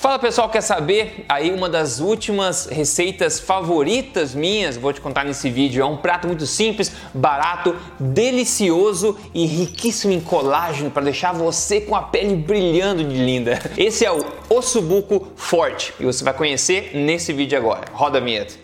Fala pessoal, quer saber? Aí uma das últimas receitas favoritas minhas, vou te contar nesse vídeo. É um prato muito simples, barato, delicioso e riquíssimo em colágeno para deixar você com a pele brilhando de linda. Esse é o ossobuco forte e você vai conhecer nesse vídeo agora. Roda a vinheta.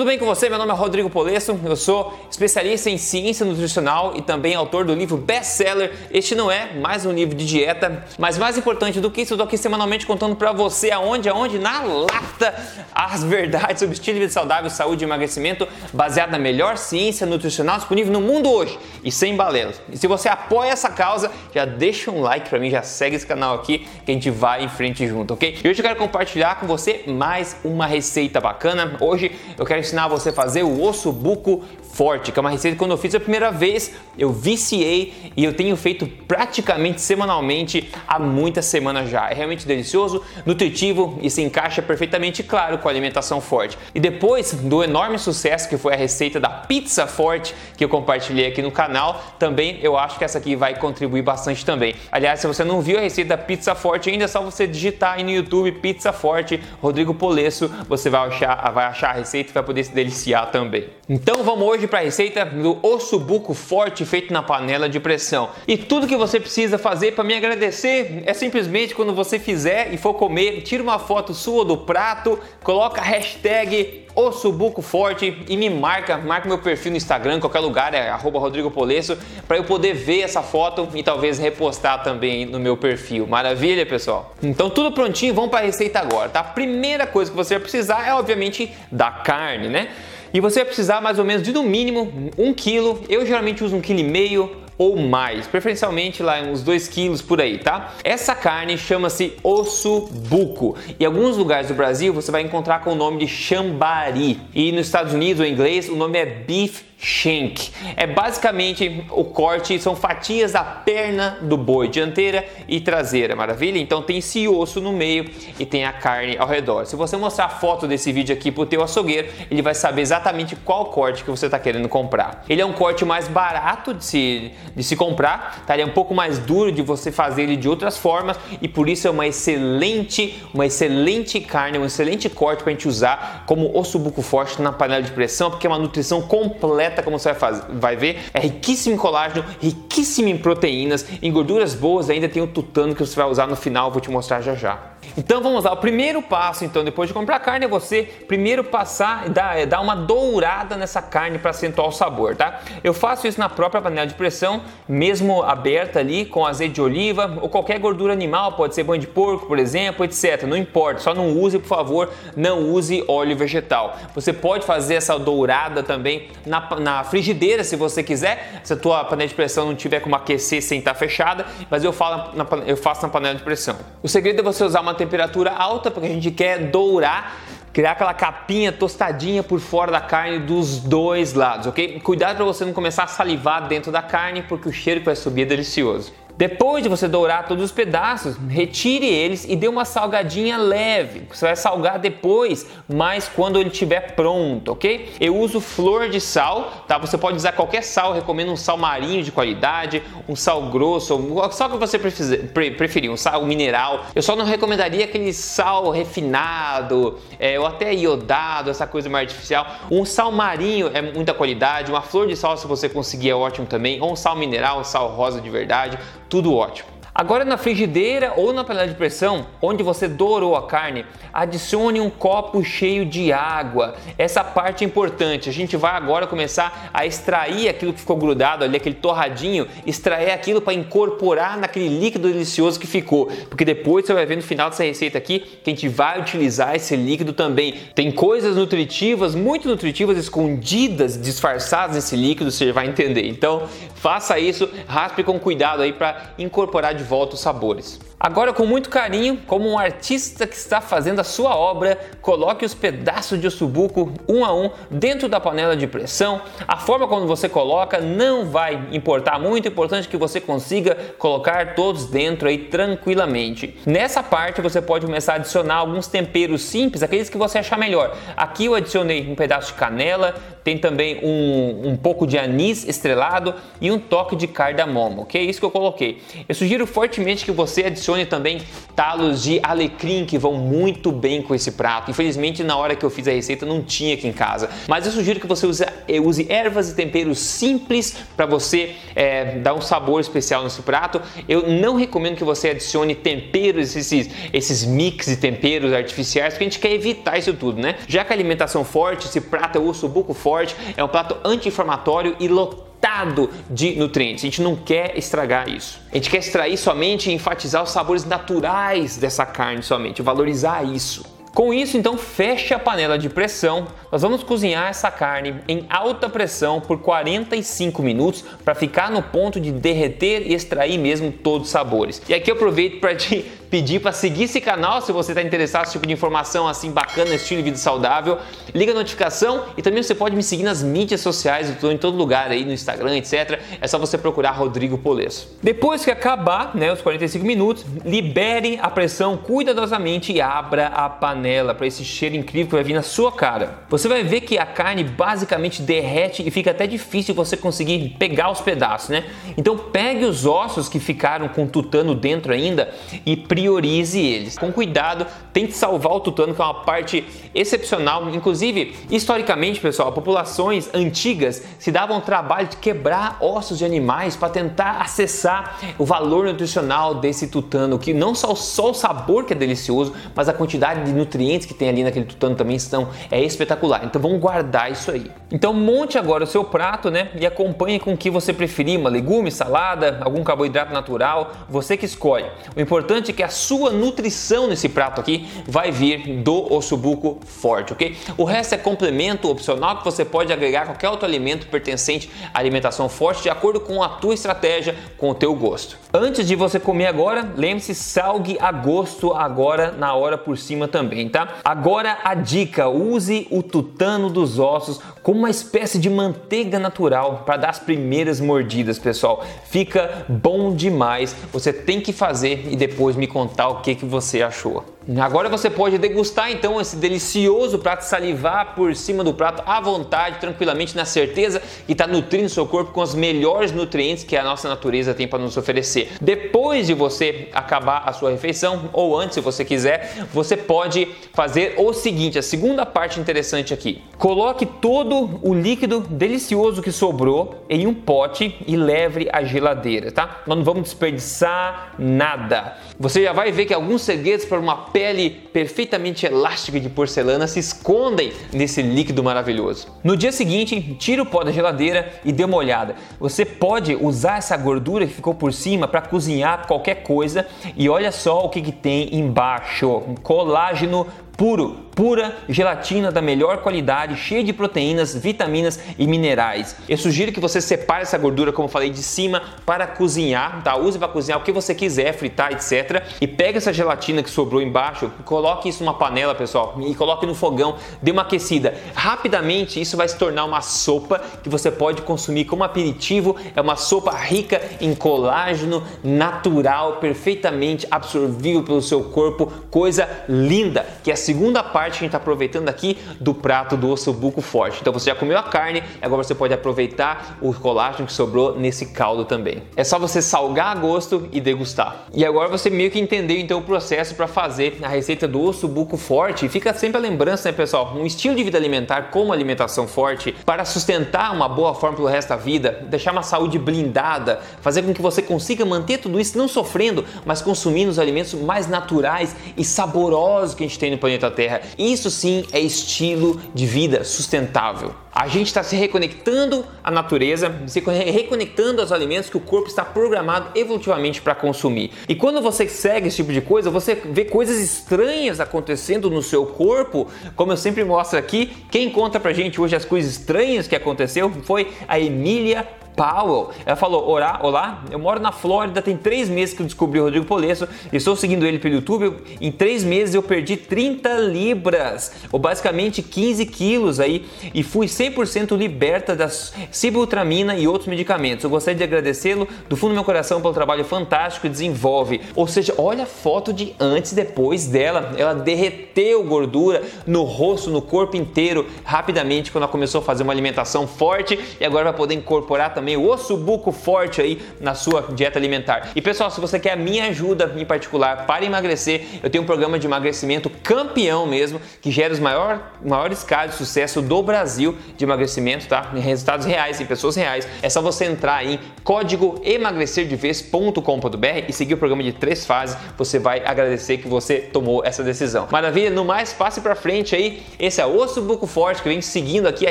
Tudo bem com você? Meu nome é Rodrigo Polesso, eu sou especialista em ciência nutricional e também autor do livro best-seller. Este não é mais um livro de dieta, mas mais importante do que isso, eu tô aqui semanalmente contando para você aonde, aonde, na lata, as verdades sobre estilo de vida saudável, saúde e emagrecimento, baseado na melhor ciência nutricional disponível no mundo hoje e sem balelas. E se você apoia essa causa, já deixa um like para mim, já segue esse canal aqui que a gente vai em frente junto, ok? E hoje eu quero compartilhar com você mais uma receita bacana. Hoje eu quero ensinar você a fazer o osso buco forte, que é uma receita que quando eu fiz a primeira vez, eu viciei e eu tenho feito praticamente semanalmente há muitas semanas já. É realmente delicioso, nutritivo e se encaixa perfeitamente, claro, com a alimentação forte. E depois do enorme sucesso que foi a receita da pizza forte que eu compartilhei aqui no canal, também eu acho que essa aqui vai contribuir bastante também. Aliás, se você não viu a receita da pizza forte ainda, é só você digitar aí no YouTube pizza forte Rodrigo Polesso, você vai achar, vai achar a receita e vai poder se deliciar também. Então vamos hoje para a receita do ossobuco forte feito na panela de pressão. E tudo que você precisa fazer para me agradecer é simplesmente quando você fizer e for comer, tira uma foto sua do prato, coloca a hashtag ossobuco forte e me marca, marca meu perfil no Instagram, em qualquer lugar, é Rodrigo Polesso, para eu poder ver essa foto e talvez repostar também no meu perfil. Maravilha, pessoal? Então tudo prontinho, vamos para a receita agora, tá? A primeira coisa que você vai precisar é obviamente da carne, né? E você vai precisar mais ou menos de no mínimo um quilo. Eu geralmente uso um quilo e meio ou mais, preferencialmente lá uns 2 quilos por aí, tá? Essa carne chama-se osso buco em alguns lugares do Brasil você vai encontrar com o nome de chambari e nos Estados Unidos, em inglês, o nome é beef shank. É basicamente o corte, são fatias da perna do boi, dianteira e traseira, maravilha? Então tem esse osso no meio e tem a carne ao redor. Se você mostrar a foto desse vídeo aqui pro teu açougueiro, ele vai saber exatamente qual corte que você está querendo comprar. Ele é um corte mais barato de se, de se comprar, tá? Ele é um pouco mais duro de você fazer ele de outras formas e por isso é uma excelente, uma excelente carne, um excelente corte para a gente usar como osso buco forte na panela de pressão, porque é uma nutrição completa como você vai, fazer, vai ver, é riquíssimo em colágeno, riquíssimo em proteínas, em gorduras boas, ainda tem o tutano que você vai usar no final, vou te mostrar já já. Então vamos lá, o primeiro passo então depois de comprar carne é você primeiro passar e dar, é, dar uma dourada nessa carne para acentuar o sabor, tá? Eu faço isso na própria panela de pressão, mesmo aberta ali com azeite de oliva ou qualquer gordura animal, pode ser banho de porco, por exemplo, etc. Não importa, só não use, por favor, não use óleo vegetal. Você pode fazer essa dourada também na, na frigideira se você quiser, se a tua panela de pressão não tiver como aquecer sem estar fechada, mas eu, falo na, eu faço na panela de pressão. O segredo é você usar uma temperatura alta porque a gente quer dourar criar aquela capinha tostadinha por fora da carne dos dois lados, ok? Cuidado para você não começar a salivar dentro da carne, porque o cheiro que vai subir é delicioso. Depois de você dourar todos os pedaços, retire eles e dê uma salgadinha leve. Você vai salgar depois, mas quando ele estiver pronto, ok? Eu uso flor de sal, tá? Você pode usar qualquer sal, recomendo um sal marinho de qualidade, um sal grosso, o sal que você preferir, um sal mineral. Eu só não recomendaria aquele sal refinado, é, ou até iodado, essa coisa mais artificial. Um sal marinho é muita qualidade, uma flor de sal se você conseguir é ótimo também, ou um sal mineral, um sal rosa de verdade tudo ótimo. Agora na frigideira ou na panela de pressão, onde você dourou a carne, adicione um copo cheio de água. Essa parte é importante. A gente vai agora começar a extrair aquilo que ficou grudado ali, aquele torradinho, extrair aquilo para incorporar naquele líquido delicioso que ficou. Porque depois você vai ver no final dessa receita aqui que a gente vai utilizar esse líquido também. Tem coisas nutritivas, muito nutritivas, escondidas, disfarçadas nesse líquido, você vai entender. Então, faça isso, raspe com cuidado aí para incorporar de volta os sabores. Agora, com muito carinho, como um artista que está fazendo a sua obra, coloque os pedaços de ossobuco um a um dentro da panela de pressão. A forma como você coloca não vai importar muito, é importante que você consiga colocar todos dentro aí tranquilamente. Nessa parte você pode começar a adicionar alguns temperos simples, aqueles que você achar melhor. Aqui eu adicionei um pedaço de canela, tem também um, um pouco de anis estrelado e um toque de cardamomo, ok? Isso que eu coloquei. Eu sugiro fortemente que você adicione também talos de alecrim que vão muito bem com esse prato. Infelizmente, na hora que eu fiz a receita não tinha aqui em casa, mas eu sugiro que você use, eh, use ervas e temperos simples para você é, dar um sabor especial nesse prato. Eu não recomendo que você adicione temperos, esses, esses mix de temperos artificiais, porque a gente quer evitar isso tudo, né? Já que a alimentação forte, esse prato é osso buco forte, forte, é um prato anti-inflamatório e lotado de nutrientes. A gente não quer estragar isso. A gente quer extrair somente e enfatizar os sabores naturais dessa carne somente, valorizar isso. Com isso, então, feche a panela de pressão. Nós vamos cozinhar essa carne em alta pressão por 45 minutos para ficar no ponto de derreter e extrair mesmo todos os sabores. E aqui eu aproveito para te pedir para seguir esse canal se você está interessado nesse tipo de informação assim bacana, estilo de vida saudável. Liga a notificação e também você pode me seguir nas mídias sociais, eu estou em todo lugar aí no Instagram, etc. É só você procurar Rodrigo Polesso. Depois que acabar, né, os 45 minutos, libere a pressão cuidadosamente e abra a panela para esse cheiro incrível que vai vir na sua cara. Você vai ver que a carne basicamente derrete e fica até difícil você conseguir pegar os pedaços, né? Então pegue os ossos que ficaram com tutano dentro ainda e priorize eles. Com cuidado, tente salvar o tutano, que é uma parte excepcional. Inclusive, historicamente, pessoal, populações antigas se davam trabalho de quebrar ossos de animais para tentar acessar o valor nutricional desse tutano, que não só, só o sabor que é delicioso, mas a quantidade de nutrientes que tem ali naquele tutano também estão é espetacular. Então vamos guardar isso aí. Então monte agora o seu prato, né, e acompanhe com o que você preferir, uma legume, salada, algum carboidrato natural, você que escolhe. O importante é que a sua nutrição nesse prato aqui vai vir do ossobuco forte, ok? O resto é complemento opcional que você pode agregar qualquer outro alimento pertencente à alimentação forte de acordo com a tua estratégia, com o teu gosto. Antes de você comer agora, lembre-se, salgue a gosto agora na hora por cima também, tá? Agora a dica, use o tutano dos ossos como uma espécie de manteiga natural para dar as primeiras mordidas, pessoal. Fica bom demais. Você tem que fazer e depois me contar o que, que você achou. Agora você pode degustar então esse delicioso prato, salivar por cima do prato à vontade, tranquilamente, na certeza que está nutrindo seu corpo com os melhores nutrientes que a nossa natureza tem para nos oferecer. Depois de você acabar a sua refeição, ou antes, se você quiser, você pode fazer o seguinte: a segunda parte interessante aqui. Coloque todo o líquido delicioso que sobrou em um pote e leve à geladeira, tá? Nós não vamos desperdiçar nada. Você já vai ver que alguns segredos para uma pele perfeitamente elástica de porcelana se escondem nesse líquido maravilhoso. No dia seguinte, tira o pó da geladeira e dê uma olhada. Você pode usar essa gordura que ficou por cima para cozinhar qualquer coisa e olha só o que, que tem embaixo: colágeno puro, pura gelatina da melhor qualidade, cheia de proteínas, vitaminas e minerais. Eu sugiro que você separe essa gordura, como falei, de cima para cozinhar, tá? Use para cozinhar o que você quiser, fritar, etc. E pega essa gelatina que sobrou embaixo, coloque isso numa panela, pessoal, e coloque no fogão, dê uma aquecida. Rapidamente isso vai se tornar uma sopa que você pode consumir como aperitivo. É uma sopa rica em colágeno natural, perfeitamente absorvível pelo seu corpo, coisa linda que é segunda parte que a gente está aproveitando aqui do prato do osso buco forte. Então você já comeu a carne, agora você pode aproveitar o colágeno que sobrou nesse caldo também. É só você salgar a gosto e degustar. E agora você meio que entendeu então o processo para fazer a receita do osso buco forte. E fica sempre a lembrança, né, pessoal? Um estilo de vida alimentar como alimentação forte para sustentar uma boa forma pelo resto da vida, deixar uma saúde blindada, fazer com que você consiga manter tudo isso não sofrendo, mas consumindo os alimentos mais naturais e saborosos que a gente tem no planeta Terra. Isso sim é estilo de vida sustentável. A gente está se reconectando à natureza, se reconectando aos alimentos que o corpo está programado evolutivamente para consumir. E quando você segue esse tipo de coisa, você vê coisas estranhas acontecendo no seu corpo, como eu sempre mostro aqui. Quem conta pra gente hoje as coisas estranhas que aconteceu foi a Emília Powell. Ela falou: Olá, olá, eu moro na Flórida, tem três meses que eu descobri o Rodrigo Polesso e estou seguindo ele pelo YouTube. Em três meses eu perdi 30 libras, ou basicamente 15 quilos aí, e fui 100% liberta da sibutramina e outros medicamentos. Eu gostaria de agradecê-lo do fundo do meu coração pelo trabalho fantástico que desenvolve. Ou seja, olha a foto de antes e depois dela. Ela derreteu gordura no rosto, no corpo inteiro, rapidamente quando ela começou a fazer uma alimentação forte e agora vai poder incorporar também o osso buco forte aí na sua dieta alimentar. E pessoal, se você quer a minha ajuda em particular para emagrecer, eu tenho um programa de emagrecimento campeão mesmo, que gera os maior, maiores casos de sucesso do Brasil de emagrecimento, tá? Em resultados reais, em pessoas reais. É só você entrar em código emagrecerdevez.com.br e seguir o programa de três fases. Você vai agradecer que você tomou essa decisão. Maravilha? No mais, passe para frente aí. Esse é o osso buco forte que vem seguindo aqui a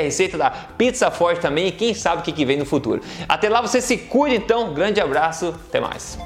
receita da pizza forte também e quem sabe o que, que vem no futuro. Até lá, você se cuide então. Grande abraço, até mais.